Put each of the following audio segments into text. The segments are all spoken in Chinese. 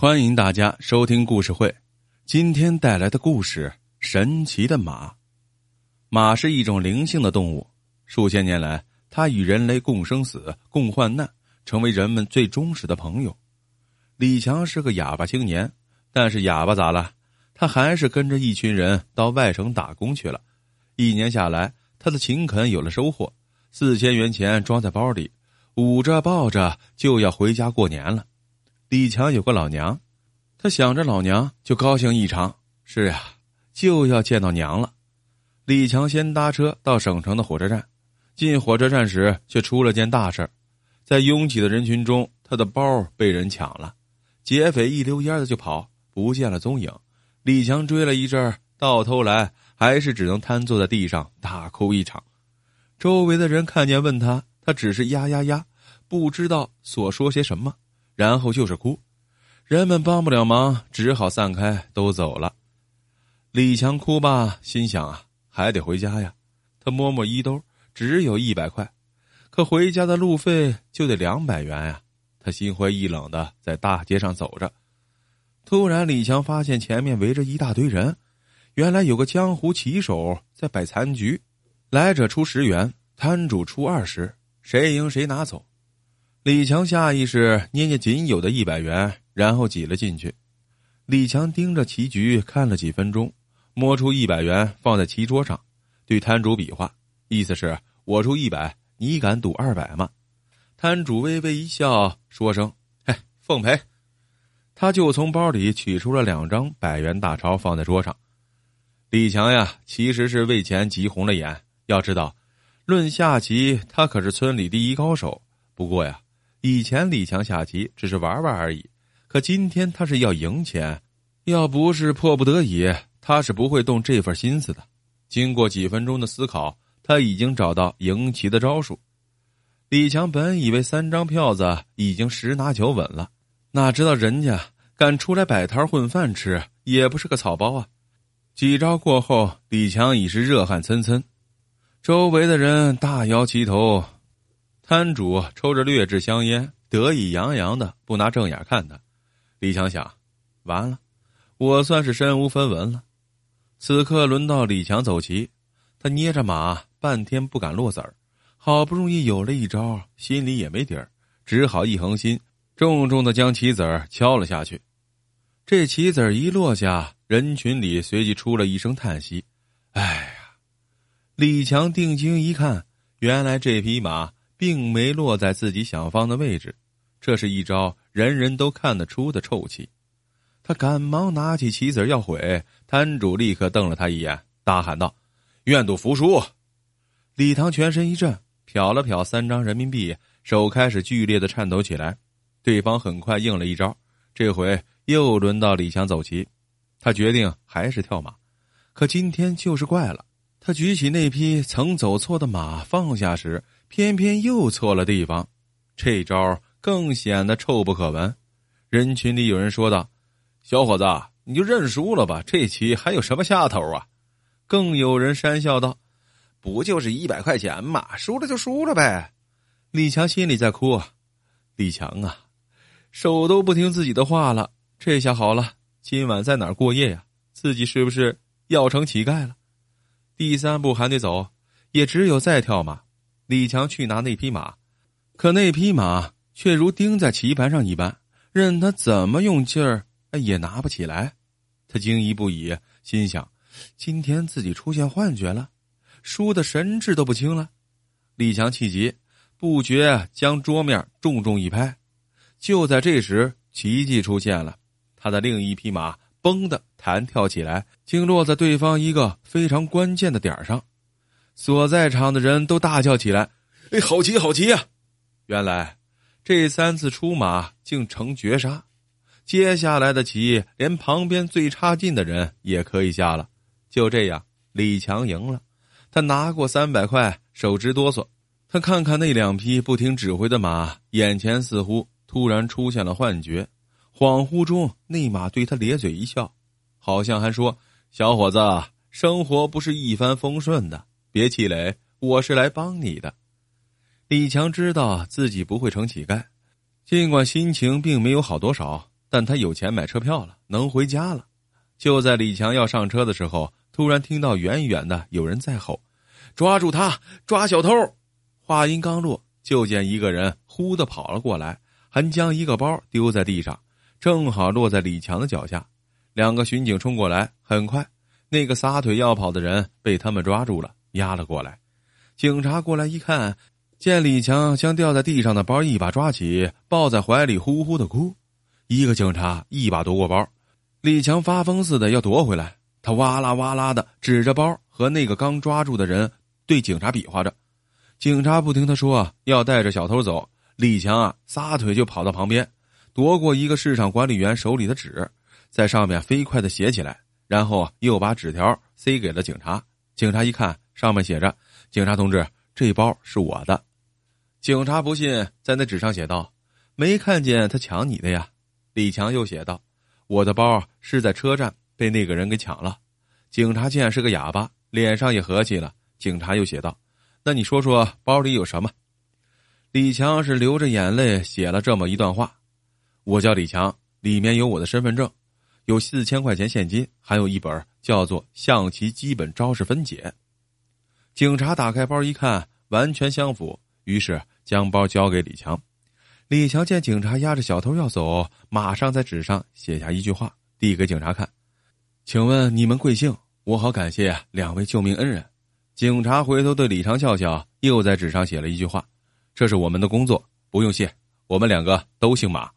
欢迎大家收听故事会。今天带来的故事《神奇的马》。马是一种灵性的动物，数千年来，它与人类共生死、共患难，成为人们最忠实的朋友。李强是个哑巴青年，但是哑巴咋了？他还是跟着一群人到外省打工去了。一年下来，他的勤恳有了收获，四千元钱装在包里，捂着抱着就要回家过年了。李强有个老娘，他想着老娘就高兴异常。是呀，就要见到娘了。李强先搭车到省城的火车站，进火车站时却出了件大事在拥挤的人群中，他的包被人抢了，劫匪一溜烟的就跑，不见了踪影。李强追了一阵到头来还是只能瘫坐在地上大哭一场。周围的人看见问他，他只是呀呀呀，不知道所说些什么。然后就是哭，人们帮不了忙，只好散开，都走了。李强哭罢，心想啊，还得回家呀。他摸摸衣兜，只有一百块，可回家的路费就得两百元呀。他心灰意冷的在大街上走着，突然，李强发现前面围着一大堆人，原来有个江湖棋手在摆残局，来者出十元，摊主出二十，谁赢谁拿走。李强下意识捏捏仅有的一百元，然后挤了进去。李强盯着棋局看了几分钟，摸出一百元放在棋桌上，对摊主比划，意思是我出一百，你敢赌二百吗？摊主微微一笑，说声“嘿，奉陪”，他就从包里取出了两张百元大钞放在桌上。李强呀，其实是为钱急红了眼。要知道，论下棋，他可是村里第一高手。不过呀。以前李强下棋只是玩玩而已，可今天他是要赢钱，要不是迫不得已，他是不会动这份心思的。经过几分钟的思考，他已经找到赢棋的招数。李强本以为三张票子已经十拿九稳了，哪知道人家敢出来摆摊混饭吃，也不是个草包啊！几招过后，李强已是热汗涔涔，周围的人大摇其头。摊主抽着劣质香烟，得意洋洋的，不拿正眼看他。李强想，完了，我算是身无分文了。此刻轮到李强走棋，他捏着马，半天不敢落子儿。好不容易有了一招，心里也没底儿，只好一横心，重重的将棋子儿敲了下去。这棋子儿一落下，人群里随即出了一声叹息：“哎呀！”李强定睛一看，原来这匹马。并没落在自己想放的位置，这是一招人人都看得出的臭棋。他赶忙拿起棋子要毁，摊主立刻瞪了他一眼，大喊道：“愿赌服输！”李唐全身一震，瞟了瞟三张人民币，手开始剧烈的颤抖起来。对方很快应了一招，这回又轮到李强走棋。他决定还是跳马，可今天就是怪了，他举起那匹曾走错的马放下时。偏偏又错了地方，这招更显得臭不可闻。人群里有人说道：“小伙子，你就认输了吧，这棋还有什么下头啊？”更有人讪笑道：“不就是一百块钱嘛，输了就输了呗。”李强心里在哭啊：“李强啊，手都不听自己的话了，这下好了，今晚在哪过夜呀？自己是不是要成乞丐了？第三步还得走，也只有再跳马。”李强去拿那匹马，可那匹马却如钉在棋盘上一般，任他怎么用劲儿，也拿不起来。他惊疑不已，心想：今天自己出现幻觉了，输的神志都不清了。李强气急，不觉将桌面重重一拍。就在这时，奇迹出现了，他的另一匹马“嘣”的弹跳起来，竟落在对方一个非常关键的点上。所在场的人都大叫起来：“哎，好棋，好棋呀！”原来，这三次出马竟成绝杀。接下来的棋，连旁边最差劲的人也可以下了。就这样，李强赢了。他拿过三百块，手直哆嗦。他看看那两匹不听指挥的马，眼前似乎突然出现了幻觉。恍惚中，那马对他咧嘴一笑，好像还说：“小伙子，生活不是一帆风顺的。”别气馁，我是来帮你的。李强知道自己不会成乞丐，尽管心情并没有好多少，但他有钱买车票了，能回家了。就在李强要上车的时候，突然听到远远的有人在吼：“抓住他！抓小偷！”话音刚落，就见一个人呼的跑了过来，还将一个包丢在地上，正好落在李强的脚下。两个巡警冲过来，很快，那个撒腿要跑的人被他们抓住了，压了过来。警察过来一看，见李强将掉在地上的包一把抓起，抱在怀里，呼呼的哭。一个警察一把夺过包。李强发疯似的要夺回来，他哇啦哇啦的指着包和那个刚抓住的人对警察比划着，警察不听他说要带着小偷走，李强啊撒腿就跑到旁边，夺过一个市场管理员手里的纸，在上面飞快的写起来，然后又把纸条塞给了警察。警察一看上面写着：“警察同志，这包是我的。”警察不信，在那纸上写道：“没看见他抢你的呀？”李强又写道。我的包是在车站被那个人给抢了，警察见是个哑巴，脸上也和气了。警察又写道：“那你说说包里有什么？”李强是流着眼泪写了这么一段话：“我叫李强，里面有我的身份证，有四千块钱现金，还有一本叫做《象棋基本招式分解》。”警察打开包一看，完全相符，于是将包交给李强。李强见警察押着小偷要走，马上在纸上写下一句话，递给警察看：“请问你们贵姓？我好感谢两位救命恩人。”警察回头对李强笑笑，又在纸上写了一句话：“这是我们的工作，不用谢。我们两个都姓马。”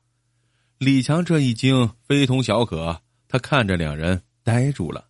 李强这一惊非同小可，他看着两人呆住了。